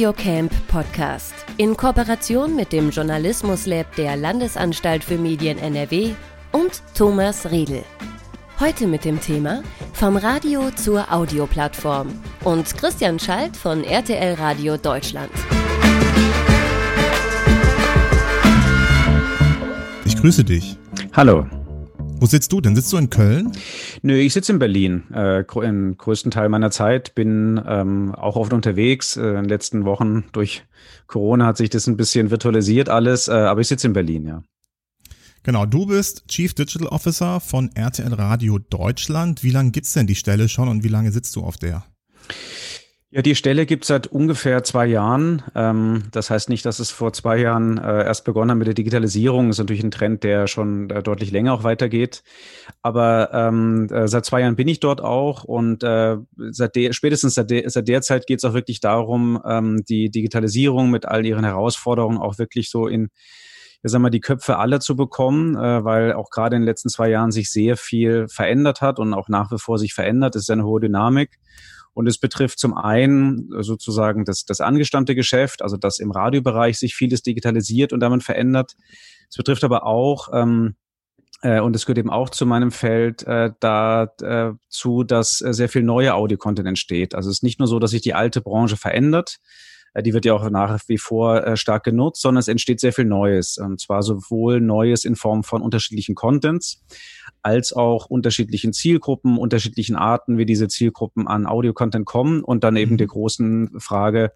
Radiocamp Podcast in Kooperation mit dem Journalismus Lab der Landesanstalt für Medien NRW und Thomas Riedel. Heute mit dem Thema Vom Radio zur Audioplattform und Christian Schalt von RTL Radio Deutschland. Ich grüße dich. Hallo. Wo sitzt du denn? Sitzt du in Köln? Nö, ich sitze in Berlin. Äh, Im größten Teil meiner Zeit bin ähm, auch oft unterwegs. Äh, in den letzten Wochen durch Corona hat sich das ein bisschen virtualisiert alles, äh, aber ich sitze in Berlin, ja. Genau, du bist Chief Digital Officer von RTL Radio Deutschland. Wie lange gibt's denn die Stelle schon und wie lange sitzt du auf der? Ja, die Stelle gibt es seit ungefähr zwei Jahren. Ähm, das heißt nicht, dass es vor zwei Jahren äh, erst begonnen hat mit der Digitalisierung. Das ist natürlich ein Trend, der schon äh, deutlich länger auch weitergeht. Aber ähm, äh, seit zwei Jahren bin ich dort auch und äh, seit der, spätestens seit der, seit der Zeit geht es auch wirklich darum, ähm, die Digitalisierung mit all ihren Herausforderungen auch wirklich so in ja, sagen wir, die Köpfe alle zu bekommen, äh, weil auch gerade in den letzten zwei Jahren sich sehr viel verändert hat und auch nach wie vor sich verändert. Es ist eine hohe Dynamik. Und es betrifft zum einen sozusagen das, das angestammte Geschäft, also dass im Radiobereich sich vieles digitalisiert und damit verändert. Es betrifft aber auch, ähm, äh, und es gehört eben auch zu meinem Feld äh, dazu, äh, dass äh, sehr viel neue Audio-Content entsteht. Also es ist nicht nur so, dass sich die alte Branche verändert, äh, die wird ja auch nach wie vor äh, stark genutzt, sondern es entsteht sehr viel Neues. Und zwar sowohl Neues in Form von unterschiedlichen Contents, als auch unterschiedlichen Zielgruppen, unterschiedlichen Arten, wie diese Zielgruppen an Audio-Content kommen und dann eben mhm. der großen Frage,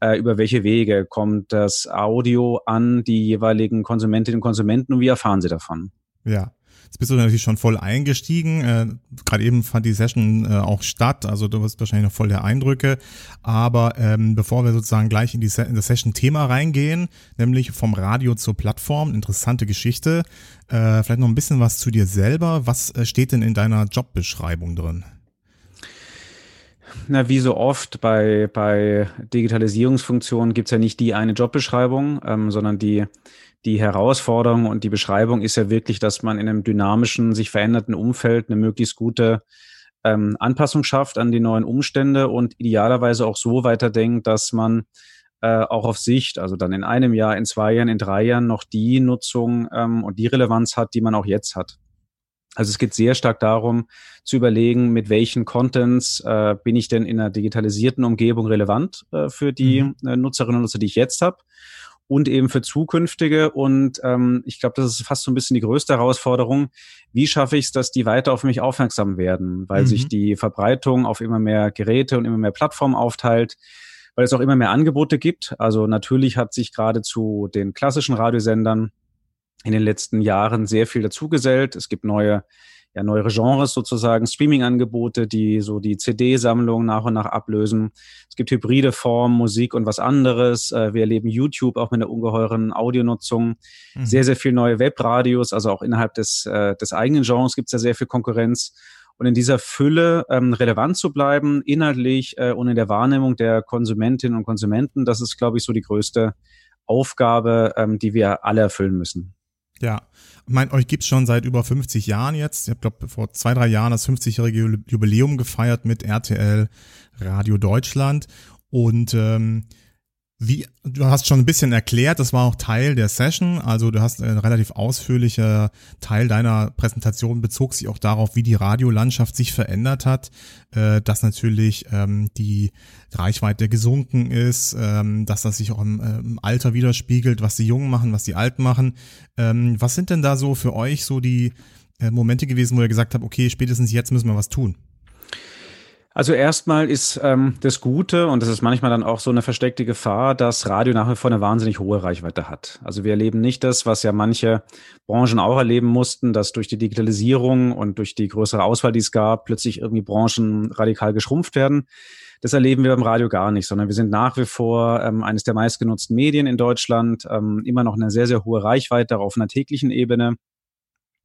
äh, über welche Wege kommt das Audio an die jeweiligen Konsumentinnen und Konsumenten und wie erfahren sie davon? Ja. Jetzt bist du natürlich schon voll eingestiegen. Äh, Gerade eben fand die Session äh, auch statt, also du wirst wahrscheinlich noch voll der Eindrücke. Aber ähm, bevor wir sozusagen gleich in, die Se in das Session-Thema reingehen, nämlich vom Radio zur Plattform, interessante Geschichte. Äh, vielleicht noch ein bisschen was zu dir selber. Was äh, steht denn in deiner Jobbeschreibung drin? Na, wie so oft bei, bei Digitalisierungsfunktionen gibt's ja nicht die eine Jobbeschreibung, ähm, sondern die die Herausforderung und die Beschreibung ist ja wirklich, dass man in einem dynamischen, sich veränderten Umfeld eine möglichst gute ähm, Anpassung schafft an die neuen Umstände und idealerweise auch so weiterdenkt, dass man äh, auch auf Sicht, also dann in einem Jahr, in zwei Jahren, in drei Jahren noch die Nutzung ähm, und die Relevanz hat, die man auch jetzt hat. Also es geht sehr stark darum zu überlegen, mit welchen Contents äh, bin ich denn in einer digitalisierten Umgebung relevant äh, für die mhm. äh, Nutzerinnen und Nutzer, die ich jetzt habe und eben für zukünftige. Und ähm, ich glaube, das ist fast so ein bisschen die größte Herausforderung. Wie schaffe ich es, dass die weiter auf mich aufmerksam werden, weil mhm. sich die Verbreitung auf immer mehr Geräte und immer mehr Plattformen aufteilt, weil es auch immer mehr Angebote gibt. Also natürlich hat sich gerade zu den klassischen Radiosendern in den letzten Jahren sehr viel dazugesellt. Es gibt neue ja, neuere Genres sozusagen, Streaming-Angebote, die so die CD-Sammlung nach und nach ablösen. Es gibt hybride Formen, Musik und was anderes. Äh, wir erleben YouTube auch mit einer ungeheuren Audionutzung. Mhm. Sehr, sehr viel neue Webradios, also auch innerhalb des, äh, des eigenen Genres gibt es ja sehr viel Konkurrenz. Und in dieser Fülle ähm, relevant zu bleiben, inhaltlich äh, und in der Wahrnehmung der Konsumentinnen und Konsumenten, das ist, glaube ich, so die größte Aufgabe, ähm, die wir alle erfüllen müssen. Ja, ich meine, euch gibt's schon seit über 50 Jahren jetzt. Ich glaube, vor zwei, drei Jahren das 50-jährige Jubiläum gefeiert mit RTL Radio Deutschland. Und ähm, wie, du hast schon ein bisschen erklärt, das war auch Teil der Session, also du hast ein relativ ausführlicher Teil deiner Präsentation bezog sich auch darauf, wie die Radiolandschaft sich verändert hat, äh, dass natürlich ähm, die Reichweite gesunken ist, ähm, dass das sich auch im, äh, im, Alter widerspiegelt, was die Jungen machen, was die Alten machen. Ähm, was sind denn da so für euch so die äh, Momente gewesen, wo ihr gesagt habt, okay, spätestens jetzt müssen wir was tun? Also erstmal ist ähm, das Gute, und das ist manchmal dann auch so eine versteckte Gefahr, dass Radio nach wie vor eine wahnsinnig hohe Reichweite hat. Also wir erleben nicht das, was ja manche Branchen auch erleben mussten, dass durch die Digitalisierung und durch die größere Auswahl, die es gab, plötzlich irgendwie Branchen radikal geschrumpft werden. Das erleben wir beim Radio gar nicht, sondern wir sind nach wie vor ähm, eines der meistgenutzten Medien in Deutschland, ähm, immer noch eine sehr, sehr hohe Reichweite auf einer täglichen Ebene.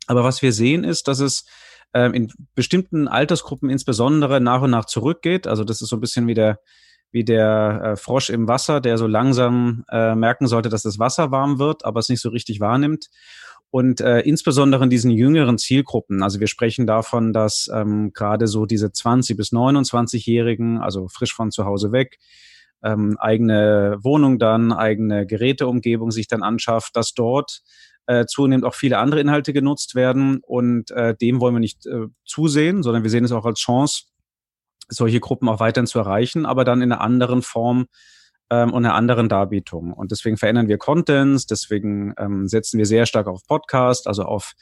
Aber was wir sehen ist, dass es ähm, in bestimmten Altersgruppen insbesondere nach und nach zurückgeht. Also das ist so ein bisschen wie der, wie der äh, Frosch im Wasser, der so langsam äh, merken sollte, dass das Wasser warm wird, aber es nicht so richtig wahrnimmt. Und äh, insbesondere in diesen jüngeren Zielgruppen, also wir sprechen davon, dass ähm, gerade so diese 20 bis 29-Jährigen, also frisch von zu Hause weg, ähm, eigene Wohnung dann, eigene Geräteumgebung sich dann anschafft, dass dort äh, zunehmend auch viele andere Inhalte genutzt werden. Und äh, dem wollen wir nicht äh, zusehen, sondern wir sehen es auch als Chance, solche Gruppen auch weiterhin zu erreichen, aber dann in einer anderen Form ähm, und einer anderen Darbietung. Und deswegen verändern wir Contents, deswegen ähm, setzen wir sehr stark auf Podcast, also auf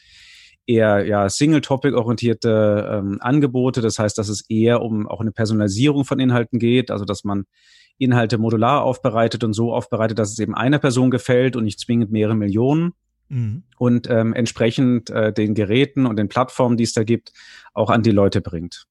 eher ja Single-Topic-orientierte ähm, Angebote. Das heißt, dass es eher um auch eine Personalisierung von Inhalten geht, also dass man Inhalte modular aufbereitet und so aufbereitet, dass es eben einer Person gefällt und nicht zwingend mehrere Millionen. Mhm. Und ähm, entsprechend äh, den Geräten und den Plattformen, die es da gibt, auch an die Leute bringt.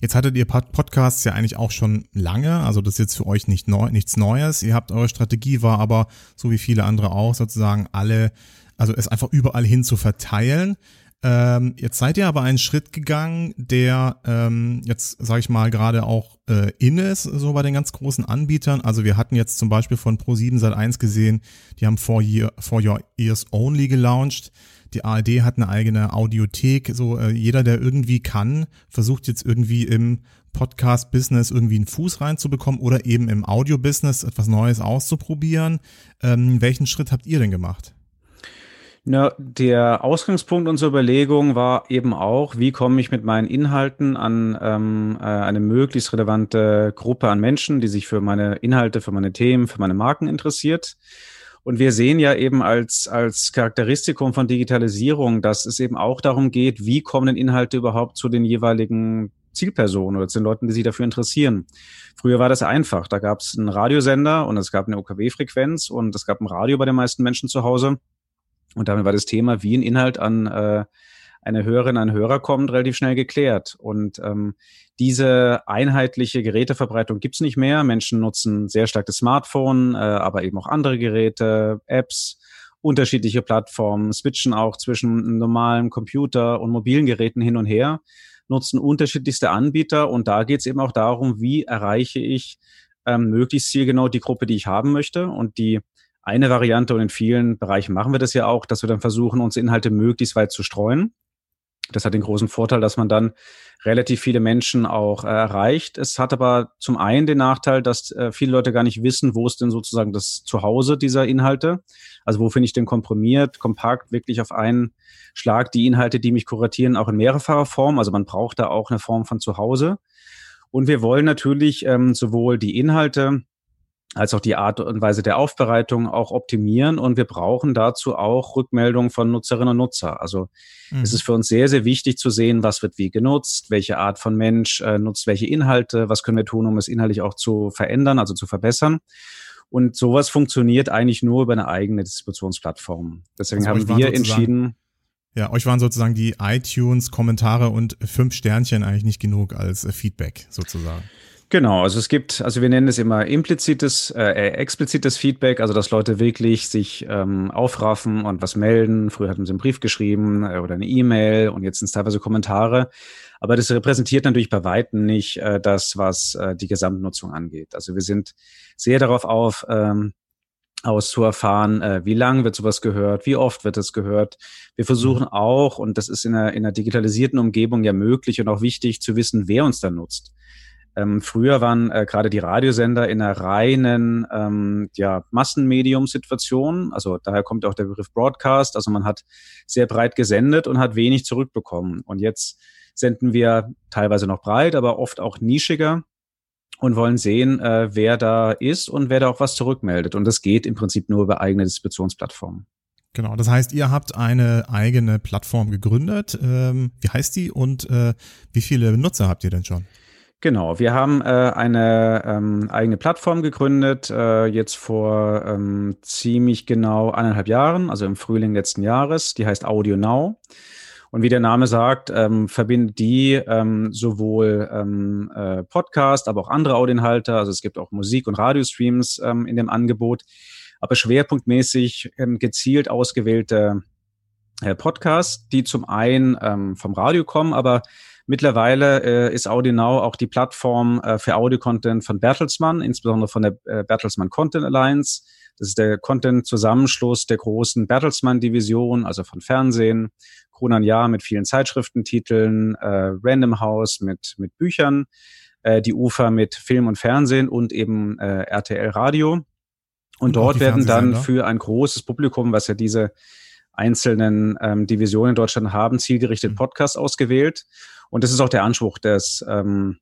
Jetzt hattet ihr Podcasts ja eigentlich auch schon lange, also das ist jetzt für euch nicht neu, nichts Neues. Ihr habt eure Strategie war aber, so wie viele andere auch, sozusagen alle, also es einfach überall hin zu verteilen. Ähm, jetzt seid ihr aber einen Schritt gegangen, der ähm, jetzt, sage ich mal, gerade auch äh, in ist, so bei den ganz großen Anbietern. Also wir hatten jetzt zum Beispiel von Pro7 seit 1 gesehen, die haben For, Year, For Your Ears Only gelauncht. Die ARD hat eine eigene Audiothek. So äh, jeder, der irgendwie kann, versucht jetzt irgendwie im Podcast-Business irgendwie einen Fuß reinzubekommen oder eben im Audio-Business etwas Neues auszuprobieren. Ähm, welchen Schritt habt ihr denn gemacht? Na, der Ausgangspunkt unserer Überlegung war eben auch, wie komme ich mit meinen Inhalten an ähm, äh, eine möglichst relevante Gruppe an Menschen, die sich für meine Inhalte, für meine Themen, für meine Marken interessiert. Und wir sehen ja eben als, als Charakteristikum von Digitalisierung, dass es eben auch darum geht, wie kommen denn Inhalte überhaupt zu den jeweiligen Zielpersonen oder zu den Leuten, die sich dafür interessieren. Früher war das einfach. Da gab es einen Radiosender und es gab eine OKW-Frequenz und es gab ein Radio bei den meisten Menschen zu Hause. Und damit war das Thema, wie ein Inhalt an äh, eine Hörerin, ein Hörer kommt, relativ schnell geklärt. Und ähm, diese einheitliche Geräteverbreitung gibt's nicht mehr. Menschen nutzen sehr stark das Smartphone, äh, aber eben auch andere Geräte, Apps, unterschiedliche Plattformen, switchen auch zwischen normalen Computer und mobilen Geräten hin und her, nutzen unterschiedlichste Anbieter. Und da geht's eben auch darum, wie erreiche ich ähm, möglichst zielgenau die Gruppe, die ich haben möchte. Und die eine Variante und in vielen Bereichen machen wir das ja auch, dass wir dann versuchen, uns Inhalte möglichst weit zu streuen. Das hat den großen Vorteil, dass man dann relativ viele Menschen auch äh, erreicht. Es hat aber zum einen den Nachteil, dass äh, viele Leute gar nicht wissen, wo ist denn sozusagen das Zuhause dieser Inhalte. Also wo finde ich denn komprimiert, kompakt, wirklich auf einen Schlag die Inhalte, die mich kuratieren, auch in mehrfacher Form. Also man braucht da auch eine Form von Zuhause. Und wir wollen natürlich ähm, sowohl die Inhalte als auch die Art und Weise der Aufbereitung auch optimieren. Und wir brauchen dazu auch Rückmeldungen von Nutzerinnen und Nutzer. Also mhm. es ist für uns sehr, sehr wichtig zu sehen, was wird wie genutzt, welche Art von Mensch äh, nutzt welche Inhalte, was können wir tun, um es inhaltlich auch zu verändern, also zu verbessern. Und sowas funktioniert eigentlich nur über eine eigene Distributionsplattform. Deswegen also haben wir entschieden. Ja, euch waren sozusagen die iTunes Kommentare und fünf Sternchen eigentlich nicht genug als äh, Feedback sozusagen. Genau, also es gibt, also wir nennen es immer implizites, äh, äh, explizites Feedback, also dass Leute wirklich sich ähm, aufraffen und was melden. Früher hatten sie einen Brief geschrieben äh, oder eine E-Mail und jetzt sind es teilweise Kommentare. Aber das repräsentiert natürlich bei Weitem nicht äh, das, was äh, die Gesamtnutzung angeht. Also wir sind sehr darauf auf, ähm, aus zu erfahren, äh, wie lang wird sowas gehört, wie oft wird es gehört. Wir versuchen mhm. auch, und das ist in einer, in einer digitalisierten Umgebung ja möglich und auch wichtig zu wissen, wer uns da nutzt. Ähm, früher waren äh, gerade die Radiosender in einer reinen ähm, ja, Massenmedium-Situation. Also daher kommt auch der Begriff Broadcast. Also man hat sehr breit gesendet und hat wenig zurückbekommen. Und jetzt senden wir teilweise noch breit, aber oft auch nischiger und wollen sehen, äh, wer da ist und wer da auch was zurückmeldet. Und das geht im Prinzip nur über eigene Distributionsplattformen. Genau, das heißt, ihr habt eine eigene Plattform gegründet. Ähm, wie heißt die und äh, wie viele Nutzer habt ihr denn schon? Genau, wir haben äh, eine ähm, eigene Plattform gegründet, äh, jetzt vor ähm, ziemlich genau eineinhalb Jahren, also im Frühling letzten Jahres. Die heißt Audio Now. Und wie der Name sagt, ähm, verbindet die ähm, sowohl ähm, äh, Podcast, aber auch andere Audioinhalte. Also es gibt auch Musik- und Radiostreams ähm, in dem Angebot, aber schwerpunktmäßig ähm, gezielt ausgewählte äh, Podcasts, die zum einen ähm, vom Radio kommen, aber Mittlerweile äh, ist AudioNow auch die Plattform äh, für Audio-Content von Bertelsmann, insbesondere von der äh, Bertelsmann Content Alliance. Das ist der Content-Zusammenschluss der großen Bertelsmann-Division, also von Fernsehen, Kronan Jahr mit vielen Zeitschriftentiteln, äh, Random House mit, mit Büchern, äh, die Ufer mit Film und Fernsehen und eben äh, RTL Radio. Und, und dort werden dann für ein großes Publikum, was ja diese einzelnen ähm, Divisionen in Deutschland haben, zielgerichtet mhm. Podcasts ausgewählt. Und das ist auch der Anspruch des ähm,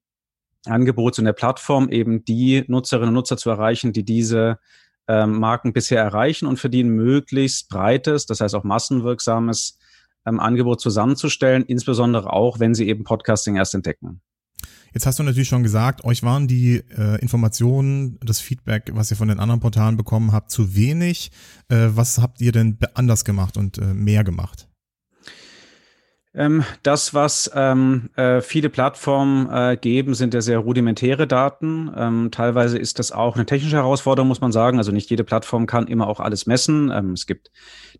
Angebots und der Plattform, eben die Nutzerinnen und Nutzer zu erreichen, die diese ähm, Marken bisher erreichen und für die ein möglichst breites, das heißt auch massenwirksames ähm, Angebot zusammenzustellen, insbesondere auch, wenn sie eben Podcasting erst entdecken. Jetzt hast du natürlich schon gesagt, euch waren die äh, Informationen, das Feedback, was ihr von den anderen Portalen bekommen habt, zu wenig. Äh, was habt ihr denn anders gemacht und äh, mehr gemacht? Ähm, das, was ähm, äh, viele Plattformen äh, geben, sind ja sehr rudimentäre Daten. Ähm, teilweise ist das auch eine technische Herausforderung, muss man sagen. Also nicht jede Plattform kann immer auch alles messen. Ähm, es gibt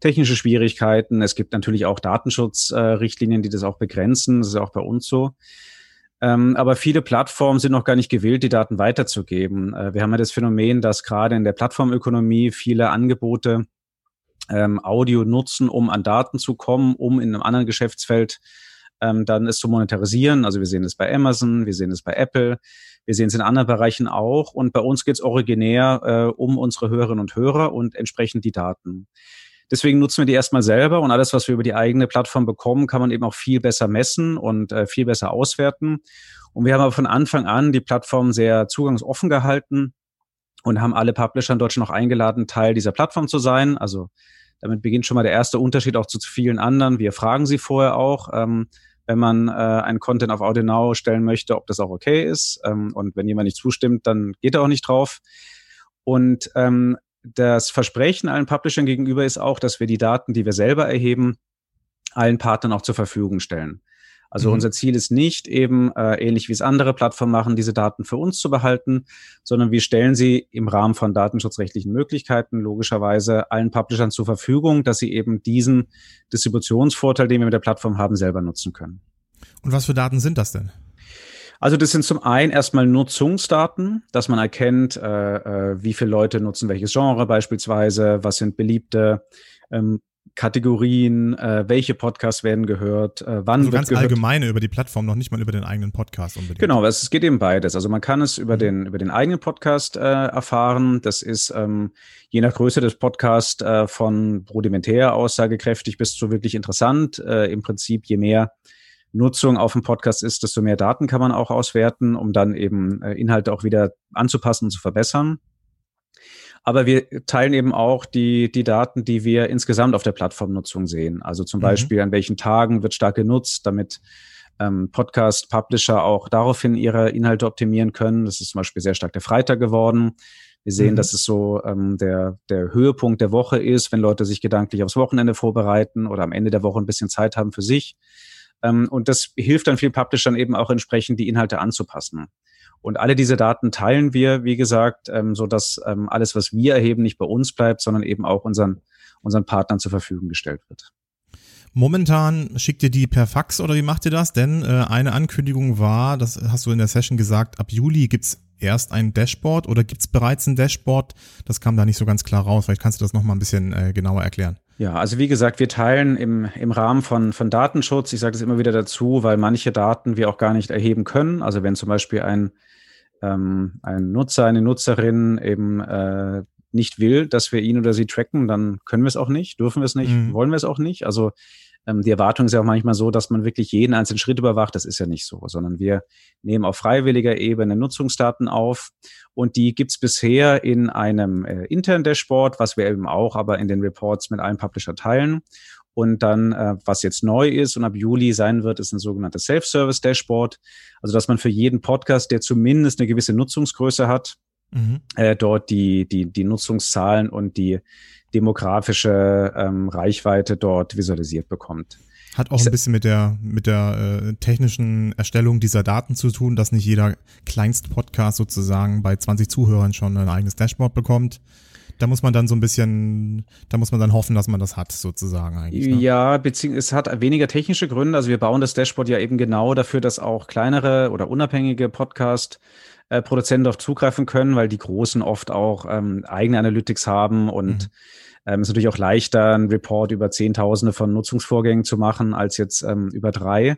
technische Schwierigkeiten. Es gibt natürlich auch Datenschutzrichtlinien, äh, die das auch begrenzen. Das ist auch bei uns so. Ähm, aber viele Plattformen sind noch gar nicht gewillt, die Daten weiterzugeben. Äh, wir haben ja das Phänomen, dass gerade in der Plattformökonomie viele Angebote ähm, Audio nutzen, um an Daten zu kommen, um in einem anderen Geschäftsfeld ähm, dann es zu monetarisieren. Also wir sehen es bei Amazon, wir sehen es bei Apple, wir sehen es in anderen Bereichen auch. Und bei uns geht es originär äh, um unsere Hörerinnen und Hörer und entsprechend die Daten. Deswegen nutzen wir die erstmal selber und alles, was wir über die eigene Plattform bekommen, kann man eben auch viel besser messen und äh, viel besser auswerten. Und wir haben aber von Anfang an die Plattform sehr zugangsoffen gehalten und haben alle Publisher in Deutschland noch eingeladen, Teil dieser Plattform zu sein. Also damit beginnt schon mal der erste Unterschied auch zu vielen anderen. Wir fragen sie vorher auch, ähm, wenn man äh, einen Content auf AudioNow stellen möchte, ob das auch okay ist. Ähm, und wenn jemand nicht zustimmt, dann geht er auch nicht drauf. Und ähm, das Versprechen allen Publishern gegenüber ist auch, dass wir die Daten, die wir selber erheben, allen Partnern auch zur Verfügung stellen. Also mhm. unser Ziel ist nicht eben, äh, ähnlich wie es andere Plattformen machen, diese Daten für uns zu behalten, sondern wir stellen sie im Rahmen von datenschutzrechtlichen Möglichkeiten logischerweise allen Publishern zur Verfügung, dass sie eben diesen Distributionsvorteil, den wir mit der Plattform haben, selber nutzen können. Und was für Daten sind das denn? Also das sind zum einen erstmal Nutzungsdaten, dass man erkennt, äh, äh, wie viele Leute nutzen welches Genre beispielsweise, was sind beliebte ähm, Kategorien, äh, welche Podcasts werden gehört, äh, wann also wird ganz gehört. allgemeine über die Plattform, noch nicht mal über den eigenen Podcast unbedingt. Genau, es geht eben beides. Also man kann es über mhm. den über den eigenen Podcast äh, erfahren. Das ist ähm, je nach Größe des Podcasts äh, von rudimentär aussagekräftig bis zu wirklich interessant. Äh, Im Prinzip je mehr Nutzung auf dem Podcast ist, desto mehr Daten kann man auch auswerten, um dann eben äh, Inhalte auch wieder anzupassen und zu verbessern. Aber wir teilen eben auch die, die Daten, die wir insgesamt auf der Plattformnutzung sehen. Also zum mhm. Beispiel, an welchen Tagen wird stark genutzt, damit ähm, Podcast-Publisher auch daraufhin ihre Inhalte optimieren können. Das ist zum Beispiel sehr stark der Freitag geworden. Wir sehen, mhm. dass es so ähm, der, der Höhepunkt der Woche ist, wenn Leute sich gedanklich aufs Wochenende vorbereiten oder am Ende der Woche ein bisschen Zeit haben für sich. Ähm, und das hilft dann vielen Publishern eben auch entsprechend die Inhalte anzupassen. Und alle diese Daten teilen wir, wie gesagt, ähm, so dass ähm, alles, was wir erheben, nicht bei uns bleibt, sondern eben auch unseren, unseren Partnern zur Verfügung gestellt wird. Momentan schickt ihr die per Fax oder wie macht ihr das? Denn äh, eine Ankündigung war, das hast du in der Session gesagt, ab Juli gibt's erst ein Dashboard oder gibt's bereits ein Dashboard? Das kam da nicht so ganz klar raus. Vielleicht kannst du das nochmal ein bisschen äh, genauer erklären. Ja, also wie gesagt, wir teilen im, im Rahmen von, von Datenschutz, ich sage das immer wieder dazu, weil manche Daten wir auch gar nicht erheben können. Also wenn zum Beispiel ein, ähm, ein Nutzer, eine Nutzerin eben äh, nicht will, dass wir ihn oder sie tracken, dann können wir es auch nicht, dürfen wir es nicht, mhm. wollen wir es auch nicht. Also ähm, die Erwartung ist ja auch manchmal so, dass man wirklich jeden einzelnen Schritt überwacht. Das ist ja nicht so, sondern wir nehmen auf freiwilliger Ebene Nutzungsdaten auf und die gibt's bisher in einem äh, internen Dashboard, was wir eben auch aber in den Reports mit allen Publisher teilen. Und dann, äh, was jetzt neu ist und ab Juli sein wird, ist ein sogenanntes Self-Service-Dashboard. Also, dass man für jeden Podcast, der zumindest eine gewisse Nutzungsgröße hat, mhm. äh, dort die, die, die Nutzungszahlen und die demografische ähm, Reichweite dort visualisiert bekommt. Hat auch ein bisschen mit der, mit der äh, technischen Erstellung dieser Daten zu tun, dass nicht jeder Kleinst-Podcast sozusagen bei 20 Zuhörern schon ein eigenes Dashboard bekommt. Da muss man dann so ein bisschen, da muss man dann hoffen, dass man das hat, sozusagen eigentlich. Ne? Ja, beziehungsweise es hat weniger technische Gründe. Also wir bauen das Dashboard ja eben genau dafür, dass auch kleinere oder unabhängige Podcast äh, Produzenten darauf zugreifen können, weil die Großen oft auch ähm, eigene Analytics haben und mhm. ähm, ist natürlich auch leichter, einen Report über Zehntausende von Nutzungsvorgängen zu machen, als jetzt ähm, über drei.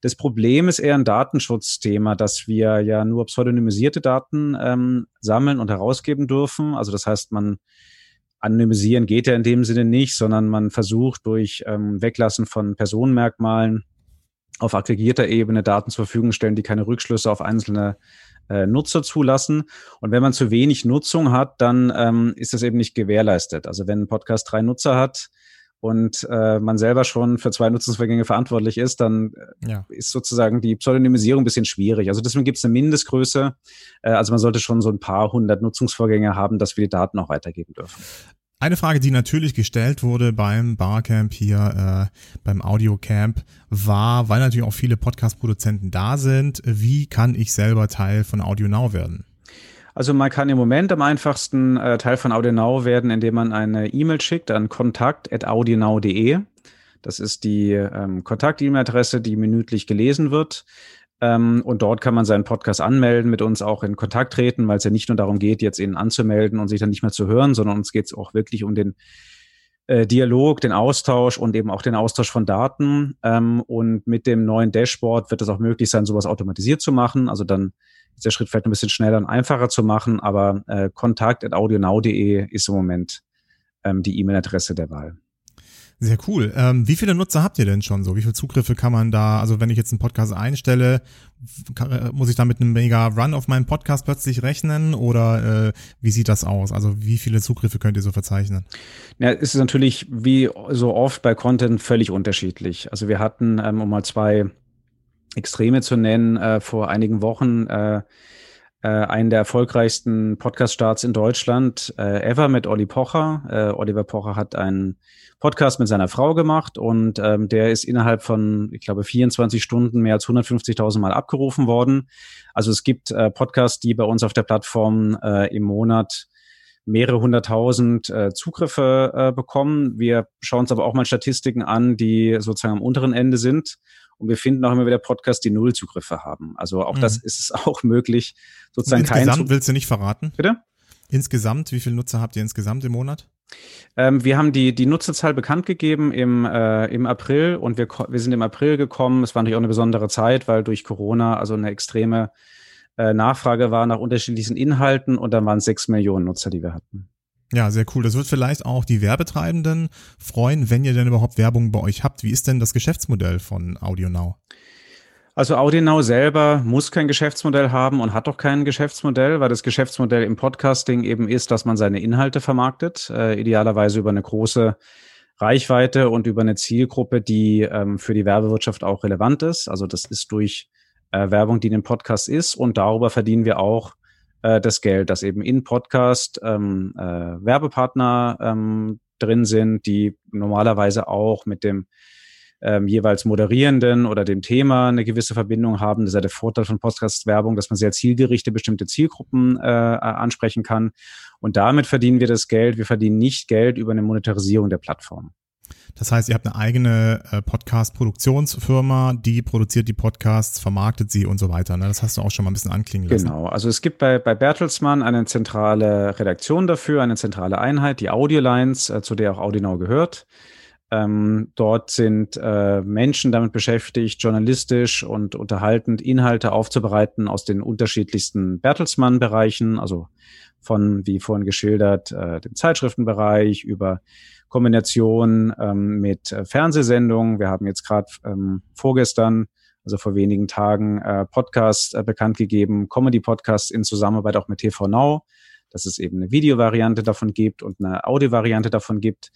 Das Problem ist eher ein Datenschutzthema, dass wir ja nur pseudonymisierte Daten ähm, sammeln und herausgeben dürfen. Also das heißt, man anonymisieren geht ja in dem Sinne nicht, sondern man versucht durch ähm, Weglassen von Personenmerkmalen auf aggregierter Ebene Daten zur Verfügung stellen, die keine Rückschlüsse auf einzelne äh, Nutzer zulassen. Und wenn man zu wenig Nutzung hat, dann ähm, ist das eben nicht gewährleistet. Also wenn ein Podcast drei Nutzer hat und äh, man selber schon für zwei Nutzungsvorgänge verantwortlich ist, dann äh, ja. ist sozusagen die Pseudonymisierung ein bisschen schwierig. Also deswegen gibt es eine Mindestgröße. Äh, also man sollte schon so ein paar hundert Nutzungsvorgänge haben, dass wir die Daten auch weitergeben dürfen. Eine Frage, die natürlich gestellt wurde beim Barcamp hier, äh, beim Audiocamp, war, weil natürlich auch viele Podcast-Produzenten da sind, wie kann ich selber Teil von AudioNow werden? Also man kann im Moment am einfachsten äh, Teil von AudioNow werden, indem man eine E-Mail schickt an kontakt.audionow.de. Das ist die ähm, Kontakt-E-Mail-Adresse, die minütlich gelesen wird. Ähm, und dort kann man seinen Podcast anmelden, mit uns auch in Kontakt treten, weil es ja nicht nur darum geht, jetzt ihn anzumelden und sich dann nicht mehr zu hören, sondern uns geht es auch wirklich um den äh, Dialog, den Austausch und eben auch den Austausch von Daten. Ähm, und mit dem neuen Dashboard wird es auch möglich sein, sowas automatisiert zu machen. Also dann ist der Schritt vielleicht ein bisschen schneller und einfacher zu machen, aber äh, kontakt.audionow.de ist im Moment ähm, die E-Mail-Adresse der Wahl. Sehr cool. Ähm, wie viele Nutzer habt ihr denn schon so? Wie viele Zugriffe kann man da, also wenn ich jetzt einen Podcast einstelle, kann, äh, muss ich da mit einem mega Run auf meinen Podcast plötzlich rechnen oder äh, wie sieht das aus? Also wie viele Zugriffe könnt ihr so verzeichnen? Ja, es ist natürlich wie so oft bei Content völlig unterschiedlich. Also wir hatten, ähm, um mal zwei Extreme zu nennen, äh, vor einigen Wochen äh, äh, einen der erfolgreichsten Podcast-Starts in Deutschland äh, ever mit Olli Pocher. Äh, Oliver Pocher hat einen Podcast mit seiner Frau gemacht und ähm, der ist innerhalb von, ich glaube, 24 Stunden mehr als 150.000 Mal abgerufen worden. Also es gibt äh, Podcasts, die bei uns auf der Plattform äh, im Monat mehrere hunderttausend äh, Zugriffe äh, bekommen. Wir schauen uns aber auch mal Statistiken an, die sozusagen am unteren Ende sind. Und wir finden auch immer wieder Podcasts, die null Zugriffe haben. Also auch mhm. das ist es auch möglich. Sozusagen insgesamt kein willst du nicht verraten? Bitte? Insgesamt, wie viele Nutzer habt ihr insgesamt im Monat? Ähm, wir haben die, die Nutzerzahl bekannt gegeben im, äh, im April und wir, wir sind im April gekommen. Es war natürlich auch eine besondere Zeit, weil durch Corona also eine extreme äh, Nachfrage war nach unterschiedlichen Inhalten und dann waren es sechs Millionen Nutzer, die wir hatten. Ja, sehr cool. Das wird vielleicht auch die Werbetreibenden freuen, wenn ihr denn überhaupt Werbung bei euch habt. Wie ist denn das Geschäftsmodell von AudioNow? Also AudioNow selber muss kein Geschäftsmodell haben und hat auch kein Geschäftsmodell, weil das Geschäftsmodell im Podcasting eben ist, dass man seine Inhalte vermarktet, äh, idealerweise über eine große Reichweite und über eine Zielgruppe, die ähm, für die Werbewirtschaft auch relevant ist. Also das ist durch äh, Werbung, die in dem Podcast ist und darüber verdienen wir auch äh, das Geld, dass eben in Podcast ähm, äh, Werbepartner ähm, drin sind, die normalerweise auch mit dem ähm, jeweils Moderierenden oder dem Thema eine gewisse Verbindung haben. Das ist ja der Vorteil von Podcast-Werbung, dass man sehr zielgerichtet bestimmte Zielgruppen äh, ansprechen kann. Und damit verdienen wir das Geld. Wir verdienen nicht Geld über eine Monetarisierung der Plattform. Das heißt, ihr habt eine eigene äh, Podcast-Produktionsfirma, die produziert die Podcasts, vermarktet sie und so weiter. Ne? Das hast du auch schon mal ein bisschen anklingen lassen. Genau. Also es gibt bei, bei Bertelsmann eine zentrale Redaktion dafür, eine zentrale Einheit, die Audiolines, äh, zu der auch Audinau gehört. Ähm, dort sind äh, Menschen damit beschäftigt, journalistisch und unterhaltend Inhalte aufzubereiten aus den unterschiedlichsten Bertelsmann-Bereichen, also von, wie vorhin geschildert, äh, dem Zeitschriftenbereich über Kombination ähm, mit äh, Fernsehsendungen. Wir haben jetzt gerade ähm, vorgestern, also vor wenigen Tagen, äh, Podcast äh, bekannt gegeben, Comedy-Podcast in Zusammenarbeit auch mit TV Now, dass es eben eine Videovariante davon gibt und eine Audiovariante davon gibt.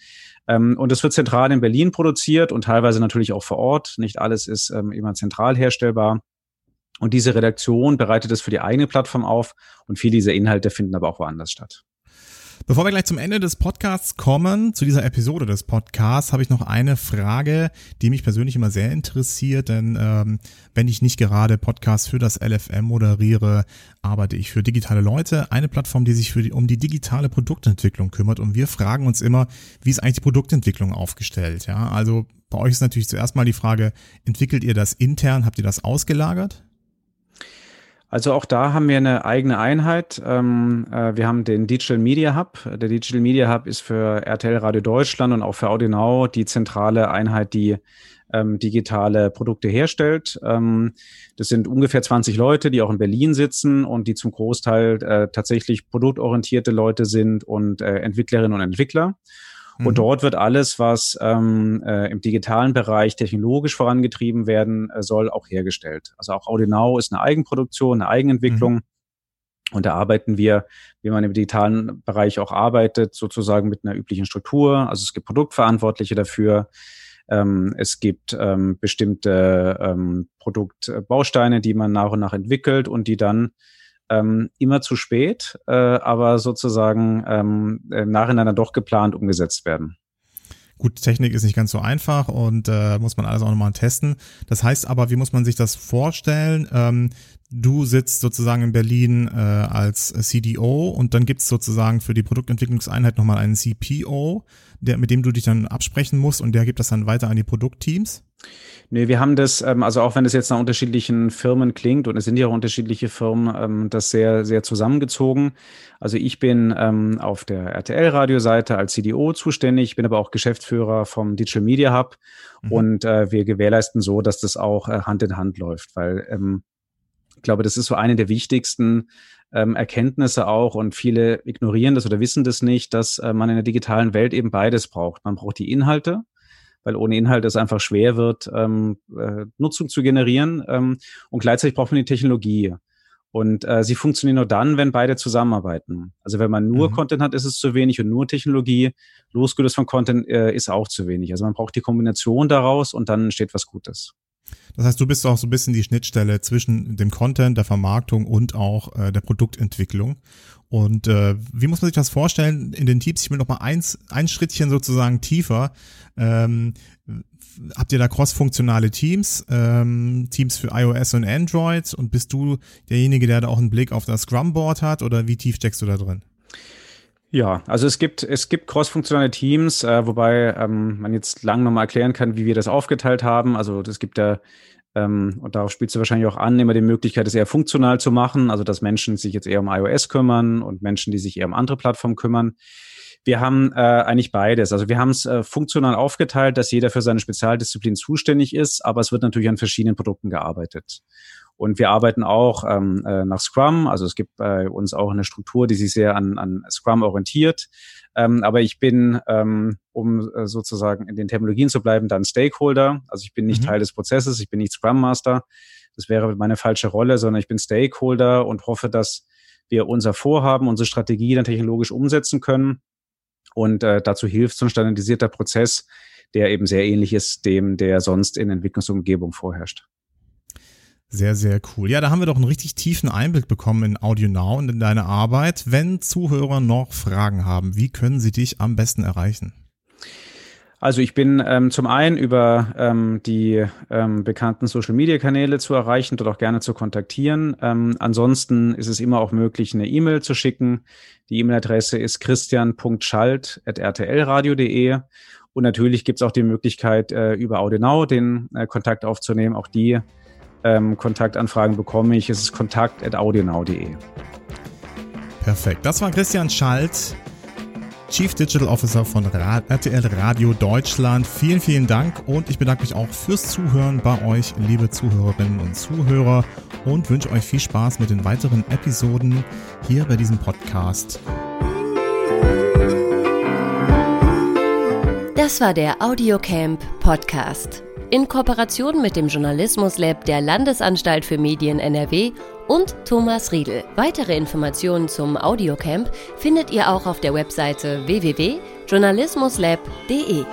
Ähm, und es wird zentral in Berlin produziert und teilweise natürlich auch vor Ort. Nicht alles ist ähm, immer zentral herstellbar. Und diese Redaktion bereitet es für die eigene Plattform auf und viele dieser Inhalte finden aber auch woanders statt. Bevor wir gleich zum Ende des Podcasts kommen, zu dieser Episode des Podcasts, habe ich noch eine Frage, die mich persönlich immer sehr interessiert, denn ähm, wenn ich nicht gerade Podcasts für das LFM moderiere, arbeite ich für digitale Leute, eine Plattform, die sich für die, um die digitale Produktentwicklung kümmert und wir fragen uns immer, wie ist eigentlich die Produktentwicklung aufgestellt? Ja, also bei euch ist natürlich zuerst mal die Frage, entwickelt ihr das intern, habt ihr das ausgelagert? Also auch da haben wir eine eigene Einheit. Ähm, äh, wir haben den Digital Media Hub. Der Digital Media Hub ist für RTL Radio Deutschland und auch für Audinau die zentrale Einheit, die ähm, digitale Produkte herstellt. Ähm, das sind ungefähr 20 Leute, die auch in Berlin sitzen und die zum Großteil äh, tatsächlich produktorientierte Leute sind und äh, Entwicklerinnen und Entwickler. Und mhm. dort wird alles, was ähm, äh, im digitalen Bereich technologisch vorangetrieben werden äh, soll, auch hergestellt. Also auch Audinau ist eine Eigenproduktion, eine Eigenentwicklung. Mhm. Und da arbeiten wir, wie man im digitalen Bereich auch arbeitet, sozusagen mit einer üblichen Struktur. Also es gibt Produktverantwortliche dafür. Ähm, es gibt ähm, bestimmte ähm, Produktbausteine, die man nach und nach entwickelt und die dann ähm, immer zu spät, äh, aber sozusagen ähm, im doch geplant umgesetzt werden. Gut, Technik ist nicht ganz so einfach und äh, muss man alles auch nochmal testen. Das heißt aber, wie muss man sich das vorstellen? Ähm, du sitzt sozusagen in Berlin äh, als CDO und dann gibt's sozusagen für die Produktentwicklungseinheit nochmal einen CPO, der, mit dem du dich dann absprechen musst und der gibt das dann weiter an die Produktteams? Nee, wir haben das, ähm, also auch wenn es jetzt nach unterschiedlichen Firmen klingt, und es sind ja auch unterschiedliche Firmen, ähm, das sehr, sehr zusammengezogen. Also ich bin ähm, auf der RTL-Radioseite als CDO zuständig, bin aber auch Geschäftsführer vom Digital Media Hub mhm. und äh, wir gewährleisten so, dass das auch äh, Hand in Hand läuft, weil ähm, ich glaube, das ist so eine der wichtigsten ähm, Erkenntnisse auch und viele ignorieren das oder wissen das nicht, dass äh, man in der digitalen Welt eben beides braucht. Man braucht die Inhalte, weil ohne Inhalte es einfach schwer wird, ähm, äh, Nutzung zu generieren ähm, und gleichzeitig braucht man die Technologie. Und äh, sie funktionieren nur dann, wenn beide zusammenarbeiten. Also wenn man nur mhm. Content hat, ist es zu wenig und nur Technologie, losgelöst von Content, äh, ist auch zu wenig. Also man braucht die Kombination daraus und dann entsteht was Gutes. Das heißt, du bist auch so ein bisschen die Schnittstelle zwischen dem Content, der Vermarktung und auch äh, der Produktentwicklung. Und äh, wie muss man sich das vorstellen in den Teams? Ich will noch mal eins, ein Schrittchen sozusagen tiefer. Ähm, habt ihr da crossfunktionale Teams, ähm, Teams für iOS und Android? Und bist du derjenige, der da auch einen Blick auf das Scrum-Board hat? Oder wie tief steckst du da drin? Ja, also es gibt, es gibt crossfunktionale Teams, äh, wobei ähm, man jetzt lang nochmal erklären kann, wie wir das aufgeteilt haben. Also es gibt ja, ähm, und darauf spielst du wahrscheinlich auch an, immer die Möglichkeit, es eher funktional zu machen, also dass Menschen sich jetzt eher um iOS kümmern und Menschen, die sich eher um andere Plattformen kümmern. Wir haben äh, eigentlich beides. Also wir haben es äh, funktional aufgeteilt, dass jeder für seine Spezialdisziplin zuständig ist, aber es wird natürlich an verschiedenen Produkten gearbeitet. Und wir arbeiten auch ähm, äh, nach Scrum. Also es gibt bei uns auch eine Struktur, die sich sehr an, an Scrum orientiert. Ähm, aber ich bin, ähm, um äh, sozusagen in den Terminologien zu bleiben, dann Stakeholder. Also ich bin nicht mhm. Teil des Prozesses, ich bin nicht Scrum Master. Das wäre meine falsche Rolle, sondern ich bin Stakeholder und hoffe, dass wir unser Vorhaben, unsere Strategie dann technologisch umsetzen können. Und äh, dazu hilft so ein standardisierter Prozess, der eben sehr ähnlich ist dem, der sonst in Entwicklungsumgebung vorherrscht. Sehr, sehr cool. Ja, da haben wir doch einen richtig tiefen Einblick bekommen in Audio Now und in deine Arbeit. Wenn Zuhörer noch Fragen haben, wie können sie dich am besten erreichen? Also ich bin ähm, zum einen über ähm, die ähm, bekannten Social-Media-Kanäle zu erreichen, dort auch gerne zu kontaktieren. Ähm, ansonsten ist es immer auch möglich, eine E-Mail zu schicken. Die E-Mail-Adresse ist christian.schalt.rtlradio.de und natürlich gibt es auch die Möglichkeit, äh, über Audenau den äh, Kontakt aufzunehmen. Auch die ähm, Kontaktanfragen bekomme ich. Es ist kontakt.audionau.de. Perfekt. Das war Christian Schalt, Chief Digital Officer von RTL Radio Deutschland. Vielen, vielen Dank und ich bedanke mich auch fürs Zuhören bei euch, liebe Zuhörerinnen und Zuhörer und wünsche euch viel Spaß mit den weiteren Episoden hier bei diesem Podcast. Das war der Audiocamp Podcast in Kooperation mit dem Journalismuslab der Landesanstalt für Medien NRW und Thomas Riedel. Weitere Informationen zum Audiocamp findet ihr auch auf der Webseite www.journalismuslab.de.